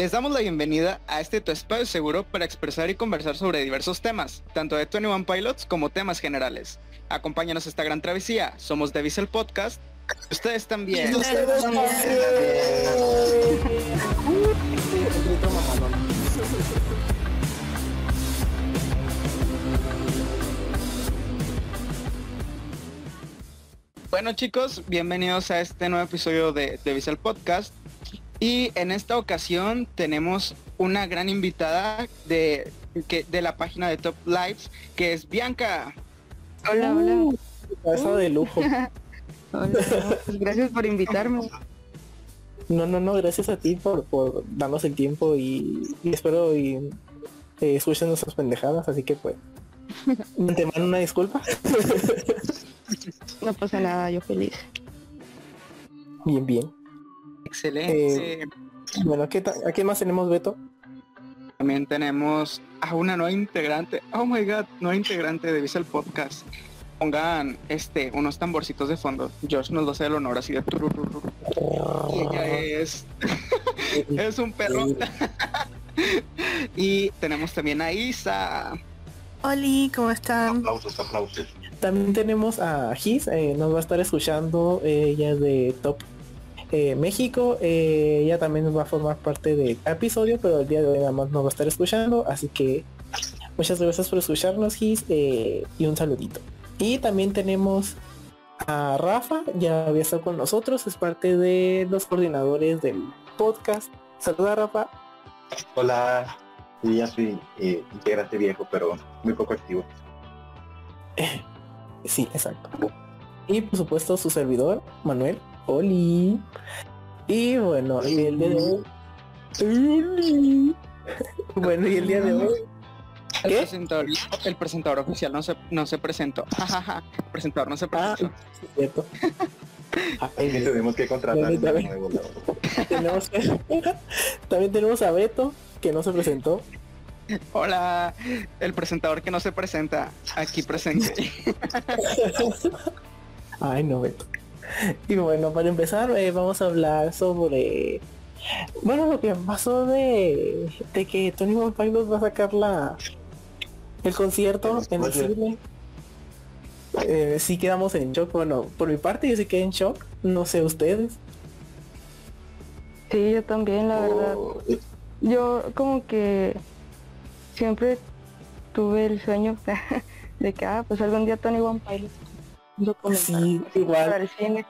Les damos la bienvenida a este tu espacio seguro para expresar y conversar sobre diversos temas, tanto de 21 Pilots como temas generales. Acompáñanos a esta gran travesía. Somos The el Podcast. Ustedes también. Ustedes también. Bueno chicos, bienvenidos a este nuevo episodio de, The Visual Podcast. Y en esta ocasión tenemos una gran invitada de, que, de la página de Top Lives, que es Bianca. Hola, hola. Eso de lujo. hola, pues gracias por invitarme. No, no, no, gracias a ti por, por darnos el tiempo y, espero y eh, escuchen nuestras pendejadas, así que pues te mando una disculpa. no pasa nada, yo feliz. Bien, bien. Excelente. Eh, bueno, ¿qué ¿a quién más tenemos, Beto? También tenemos a una nueva integrante. Oh my god, nueva integrante de Visual Podcast. Pongan este unos tamborcitos de fondo. Josh nos lo hace el honor así de Y ella es es un perro. y tenemos también a Isa. Oli, ¿cómo están? Aplausos, aplausos. También tenemos a Gis, eh, nos va a estar escuchando, eh, ella es de Top eh, México. Eh, ella también va a formar parte del episodio, pero el día de hoy nada más nos va a estar escuchando. Así que muchas gracias por escucharnos, Gis, eh, y un saludito. Y también tenemos a Rafa, ya había estado con nosotros, es parte de los coordinadores del podcast. Saluda Rafa. Hola, yo ya soy integrante viejo, pero muy poco activo. sí, exacto. Y por supuesto su servidor, Manuel. Oli. Y bueno, y el día de hoy. Bueno, y el día de hoy. El presentador, el presentador oficial no se, no se presentó. el presentador no se ah, presentó. Ah, cierto. tenemos que contratar también, tenemos también tenemos a Beto, que no se presentó. Hola, el presentador que no se presenta, aquí presente. Ay, no, Beto. Y bueno, para empezar eh, vamos a hablar sobre... Bueno, lo que pasó de, de que Tony One va a sacar la el concierto en el cine. Eh, sí quedamos en shock. Bueno, por mi parte yo sí quedé en shock. No sé ustedes. Sí, yo también, la verdad. Oh, yo como que siempre tuve el sueño de que, ah, pues algún día Tony One Pilot sí, igual. cine.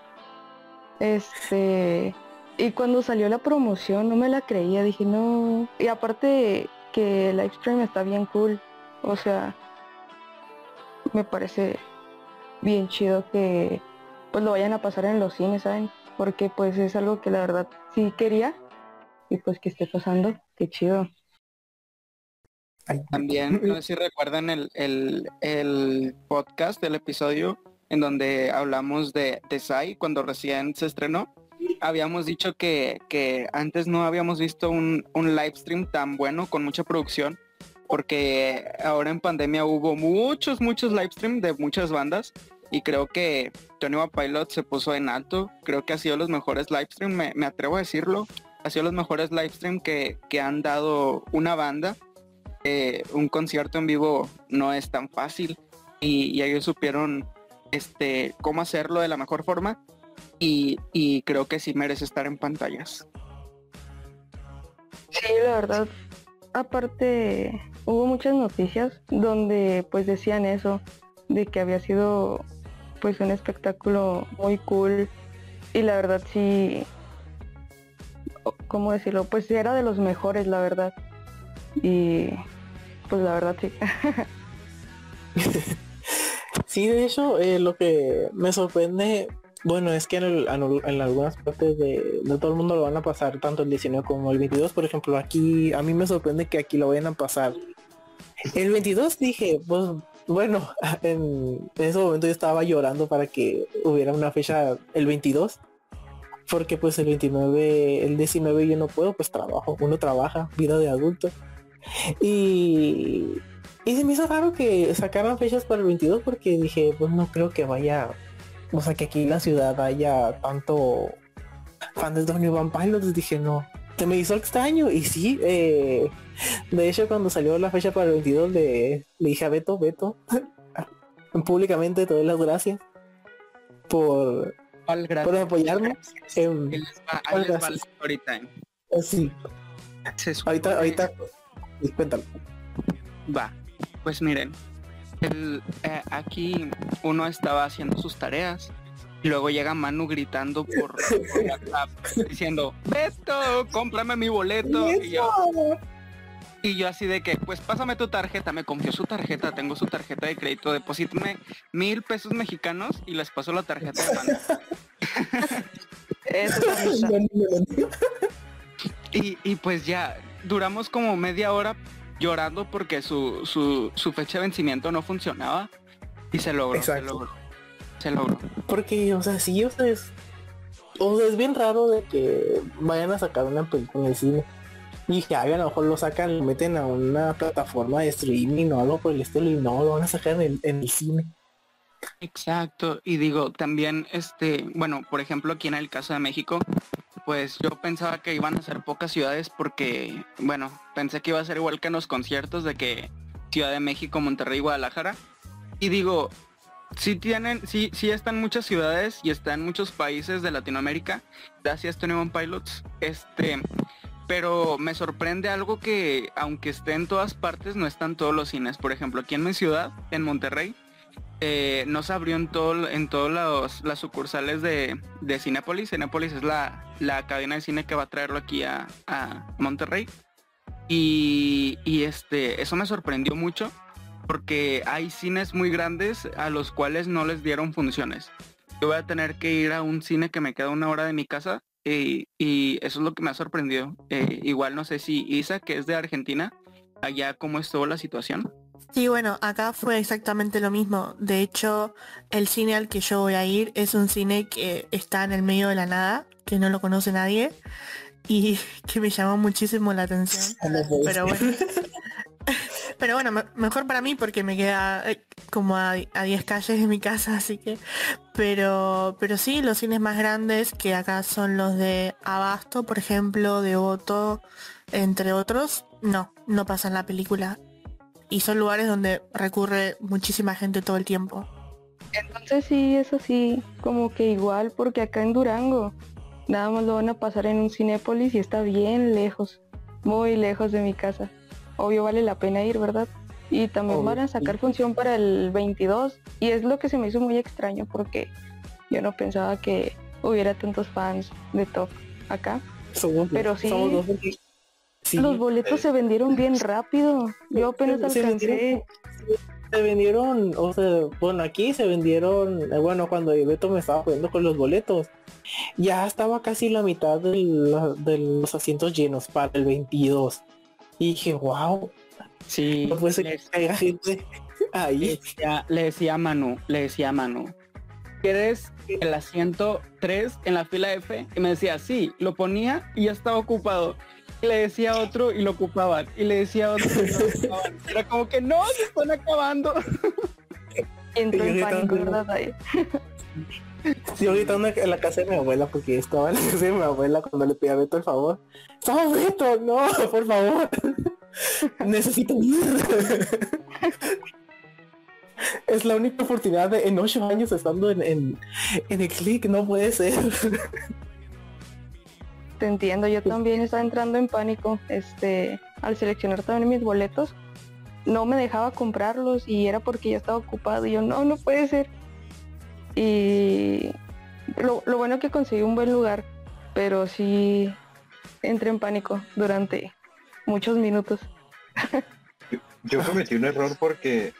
Este, y cuando salió la promoción no me la creía, dije no. Y aparte que el live stream está bien cool. O sea, me parece bien chido que pues lo vayan a pasar en los cines, ¿saben? Porque pues es algo que la verdad sí quería y pues que esté pasando, qué chido. También, no sé si recuerdan el, el, el podcast del episodio en donde hablamos de, de Sai cuando recién se estrenó. Habíamos dicho que, que antes no habíamos visto un, un live stream tan bueno con mucha producción porque ahora en pandemia hubo muchos, muchos live stream de muchas bandas y creo que Tony Pilot se puso en alto. Creo que ha sido los mejores live stream, me, me atrevo a decirlo. Ha sido los mejores live stream que, que han dado una banda. Eh, un concierto en vivo no es tan fácil y, y ellos supieron este, cómo hacerlo de la mejor forma y, creo que sí merece estar en pantallas. Sí, la verdad, aparte hubo muchas noticias donde pues decían eso, de que había sido pues un espectáculo muy cool y la verdad sí, ¿cómo decirlo? Pues era de los mejores, la verdad. Y pues la verdad sí. Sí, de hecho, eh, lo que me sorprende, bueno, es que en, algunas partes de, todo el mundo lo van a pasar, tanto el 19 como el 22, por ejemplo, aquí, a mí me sorprende que aquí lo vayan a pasar. El 22 dije, pues, bueno, en, ese momento yo estaba llorando para que hubiera una fecha el 22, porque pues el 29, el 19 yo no puedo, pues trabajo, uno trabaja, vida de adulto. Y y se me hizo raro que sacaran fechas para el 22 porque dije, pues no creo que vaya, o sea, que aquí en la ciudad haya tanto fan de Tony Van Pilots. Dije, no, se me hizo extraño y sí, eh, de hecho cuando salió la fecha para el 22 le, le dije a Beto, Beto, públicamente te doy las gracias por, ¿Cuál por apoyarme. Ahí les va- ¿cuál ahí les va el gracias? story time. sí, ahorita, ahorita, cuéntalo. Va, pues miren, el, eh, aquí uno estaba haciendo sus tareas y luego llega Manu gritando por, por WhatsApp diciendo, Beto, cómprame mi boleto. Y yo, y yo así de que, pues pásame tu tarjeta, me confió su tarjeta, tengo su tarjeta de crédito, deposítame mil pesos mexicanos y les paso la tarjeta de Manu. Eso y pues ya, duramos como media hora llorando porque su, su, su fecha de vencimiento no funcionaba y se logró, se logró. Se logró. Porque, o sea, sí, o sea, es, o sea, es bien raro de que vayan a sacar una película en el cine. Y que a lo mejor lo sacan, lo meten a una plataforma de streaming o algo por el estilo y no, lo van a sacar en el, en el cine. Exacto. Y digo, también, este, bueno, por ejemplo, aquí en el caso de México, pues yo pensaba que iban a ser pocas ciudades porque, bueno, pensé que iba a ser igual que en los conciertos de que Ciudad de México, Monterrey, Guadalajara. Y digo, sí tienen, sí, sí están muchas ciudades y están muchos países de Latinoamérica, gracias Tony One Pilots, este, pero me sorprende algo que aunque esté en todas partes, no están todos los cines. Por ejemplo, aquí en mi ciudad, en Monterrey, eh, no se abrió en todo, en todas las sucursales de, de Cinépolis. Cinépolis es la, la cadena de cine que va a traerlo aquí a, a Monterrey. Y, y, este, eso me sorprendió mucho porque hay cines muy grandes a los cuales no les dieron funciones. Yo voy a tener que ir a un cine que me queda una hora de mi casa y, eso es lo que me ha sorprendido. Eh, igual no sé si Isa, que es de Argentina, allá cómo estuvo la situación. Sí, bueno, acá fue exactamente lo mismo. De hecho, el cine al que yo voy a ir es un cine que está en el medio de la nada, que no lo conoce nadie y que me llamó muchísimo la atención. Pero bueno. Pero bueno, me- mejor para mí porque me queda eh, como a, a 10 calles de mi casa, así que... Pero, pero sí, los cines más grandes, que acá son los de Abasto, por ejemplo, de Otto, entre otros, no, no pasan la película. Y son lugares donde recurre muchísima gente todo el tiempo. Entonces sí, es así, como que igual, porque acá en Durango nada más lo van a pasar en un Cinépolis y está bien lejos, muy lejos de mi casa. Obvio vale la pena ir, ¿verdad? Y también Obvio, van a sí. sacar función para el 22 y es lo que se me hizo muy extraño porque yo no pensaba que hubiera tantos fans de Top acá. Somos, Pero sí. somos dos porque- sí, Los boletos se vendieron bien rápido. Yo apenas Se alcancé. vendieron- se vendieron, o sea, bueno, aquí se vendieron, eh, bueno, cuando Beto me estaba poniendo con los boletos, ya estaba casi la mitad de, la- de los asientos llenos para el 22. Y dije, wow, Sí, no puede ser les- que haya gente le ahí. decía, le decía a Manu, le decía a Manu, ¿quieres el asiento 3 en la fila F? Y me decía, sí, lo ponía y ya estaba ocupado. Y le decía a otro y lo ocupaban. Y le decía a otro y lo ocupaban. Era como que no, se están acabando. Entró en pánico. ¿verdad? Ahí. Sí, ahorita ando en la casa de mi abuela porque estaba en la casa de mi abuela cuando le pedí a Beto el favor. ¡Estaba Beto! ¡No! ¡Por favor! Necesito ir. Es la única oportunidad de, en ocho años estando en, en, en el click, no puede ser. Te entiendo, yo también estaba entrando en pánico. Este, al seleccionar también mis boletos, no me dejaba comprarlos y era porque ya estaba ocupado. Y yo, no, no puede ser. Y lo, lo bueno que conseguí un buen lugar, pero sí entré en pánico durante muchos minutos. Yo cometí un error porque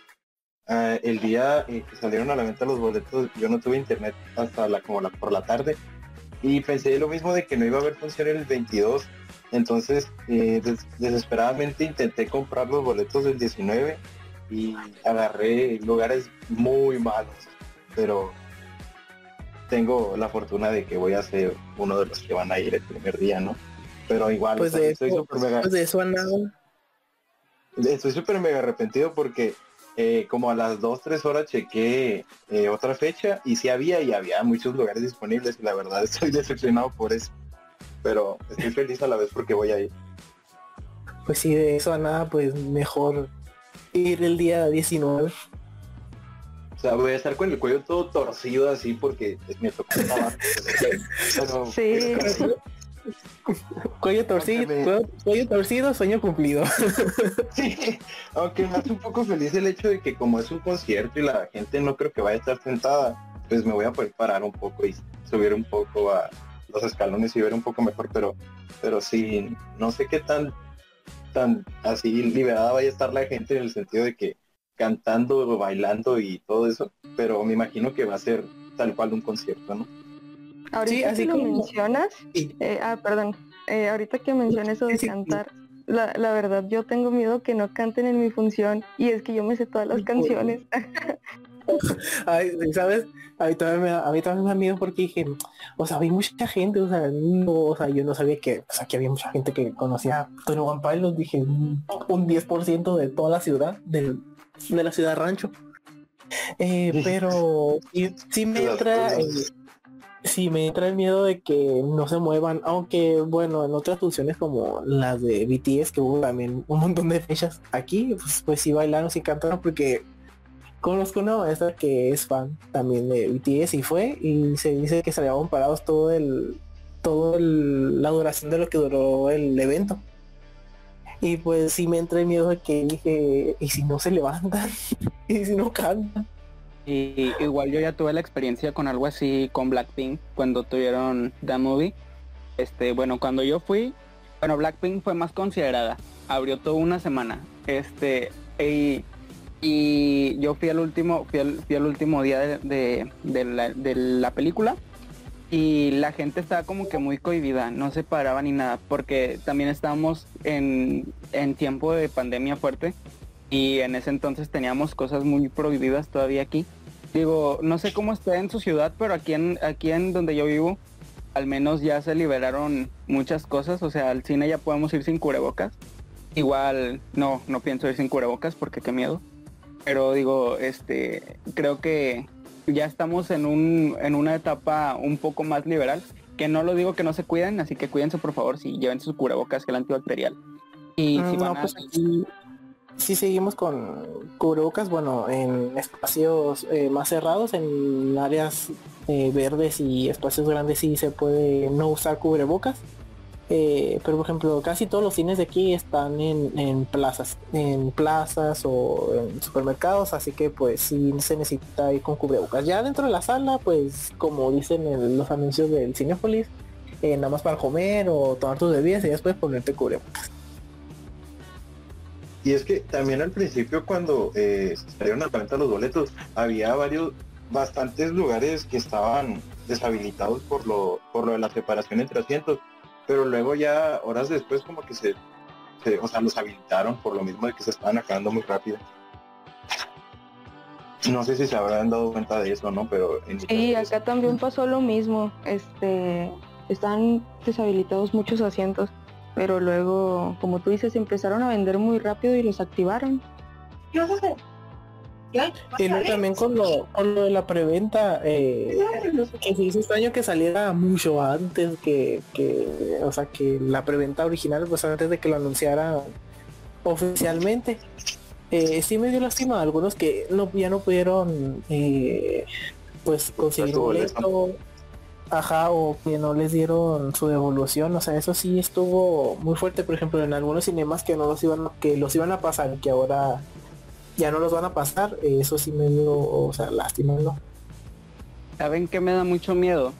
ah, el día en que salieron a la venta los boletos yo no tuve internet hasta la como la por la tarde y pensé lo mismo de que no iba a haber función el 22 entonces eh, des- desesperadamente intenté comprar los boletos del 19 y agarré lugares muy malos pero tengo la fortuna de que voy a ser uno de los que van a ir el primer día no pero igual Pues o sea, de estoy súper mega- pues de eso. Estoy súper mega arrepentido porque eh, como a las 2, 3 horas chequé eh, otra fecha y sí había y había muchos lugares disponibles y la verdad estoy decepcionado por eso. pero estoy feliz a la vez porque voy a ir. Pues sí, de eso a nada, pues mejor ir el día 19. O sea, voy a estar con el cuello todo torcido así porque mi tocó Pero Sí. Cuello torcido, me- cuello, cuello torcido, sueño cumplido. Sí, aunque me hace un poco feliz el hecho de que como es un concierto y la gente no creo que vaya a estar sentada, pues me voy a poder parar un poco y subir un poco a los escalones y ver un poco mejor, pero pero sí, no sé qué tan tan así liberada vaya a estar la gente en el sentido de que cantando, bailando y todo eso, pero me imagino que va a ser tal cual un concierto, ¿no? Ahorita así que lo como- mencionas, eh, ah, perdón, eh, ahorita que mencionas eso de Sí, sí. cantar, la, la verdad yo tengo miedo que no canten en mi función y es que yo me sé todas las canciones. Ay, ¿sabes? A mí, también me, da- a mí también me da miedo porque dije, o sea, había mucha gente, o sea, no, o sea, yo no sabía que, o sea, que había mucha gente que conocía Tony One Pilot, dije, un, un 10% de toda la ciudad, del, de la ciudad rancho. Eh, pero sí, sí me entra, cosas. Sí me entra el miedo de que no se muevan, aunque bueno, en otras funciones como las de BTS, que hubo también un montón de fechas aquí, pues, pues sí bailaron, sí cantaron, porque Conozco una maestra que es fan también de BTS y fue y se dice que se habían parados todo el todo el- la duración de lo que duró el evento. Y pues sí me entra el miedo de que dije, ¿y si no se levantan? ¿Y si no cantan? Y igual yo ya tuve la experiencia con algo así con Blackpink cuando tuvieron The Movie. Este, bueno, cuando yo fui, bueno, Blackpink fue más considerada. Abrió toda una semana. Este, y, y yo fui al último, fui al, fui al último día de, de- la, de la película. Y la gente estaba como que muy cohibida, no se paraba ni nada, porque también estábamos en, en tiempo de pandemia fuerte y en ese entonces teníamos cosas muy prohibidas todavía aquí. Digo, no sé cómo está en su ciudad, pero aquí en aquí en donde yo vivo, al menos ya se liberaron muchas cosas, o sea, al cine ya podemos ir sin cubrebocas. Igual no no pienso ir sin cubrebocas porque qué miedo. Pero digo, este, creo que ya estamos en un en una etapa un poco más liberal, que no lo digo que no se cuiden, así que cuídense por favor, si lleven sus cubrebocas gel antibacterial. Y si Mm, no, van a- pues aquí sí seguimos con cubrebocas, bueno, en espacios eh, más cerrados, en áreas eh, verdes y espacios grandes sí se puede no usar cubrebocas. Eh, pero por ejemplo, casi todos los cines de aquí están en, plazas, en plazas o en supermercados, así que pues sí se necesita ir con cubrebocas. Ya dentro de la sala, pues como dicen en los anuncios del Cinepolis, nada más para comer o tomar tus bebidas y después ponerte cubrebocas. Y es que también al principio cuando eh, salieron a la venta los boletos, había varios, bastantes lugares que estaban deshabilitados por lo, por lo de la separación entre asientos, pero luego ya horas después como que se, se- o sea, los habilitaron por lo mismo de que se estaban acabando muy rápido. No sé si se habrán dado cuenta de eso no, pero en caso, acá también pasó lo mismo. Este, están deshabilitados muchos asientos, pero luego, como tú dices, empezaron a vender muy rápido y los activaron. Y luego también con lo, con lo de la preventa, eh, que se hizo extraño que saliera mucho antes que, que, o sea, que la preventa original, pues antes de que lo anunciara oficialmente. Eh, sí me dio lástima a algunos que no, ya no pudieron, eh, pues conseguir un boleto. Ajá, o que no les dieron su devolución, o sea, eso sí estuvo muy fuerte, por ejemplo, en algunos cinemas que no los iban, a- que los iban a pasar, que ahora ya no los van a pasar, eh, eso sí me dio, o sea, lástima, ¿no? ¿Saben qué me da mucho miedo?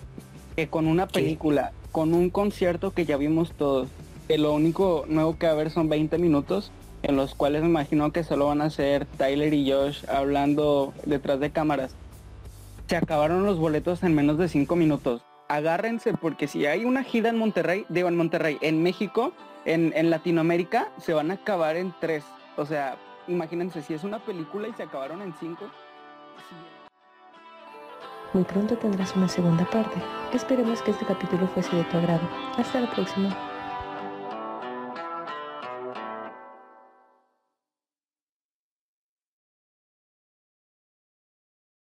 Que con una ¿Qué? película, con un concierto que ya vimos todos, que lo único nuevo que va a haber son 20 minutos, en los cuales me imagino que solo van a ser Tyler y Josh hablando detrás de cámaras. Se acabaron los boletos en menos de 5 minutos. Agárrense porque si hay una gira en Monterrey, digo en Monterrey, en México, en, en Latinoamérica, se van a acabar en 3. O sea, imagínense, si es una película y se acabaron en 5. Muy pronto tendrás una segunda parte. Esperemos que este capítulo fuese de tu agrado. Hasta la próxima.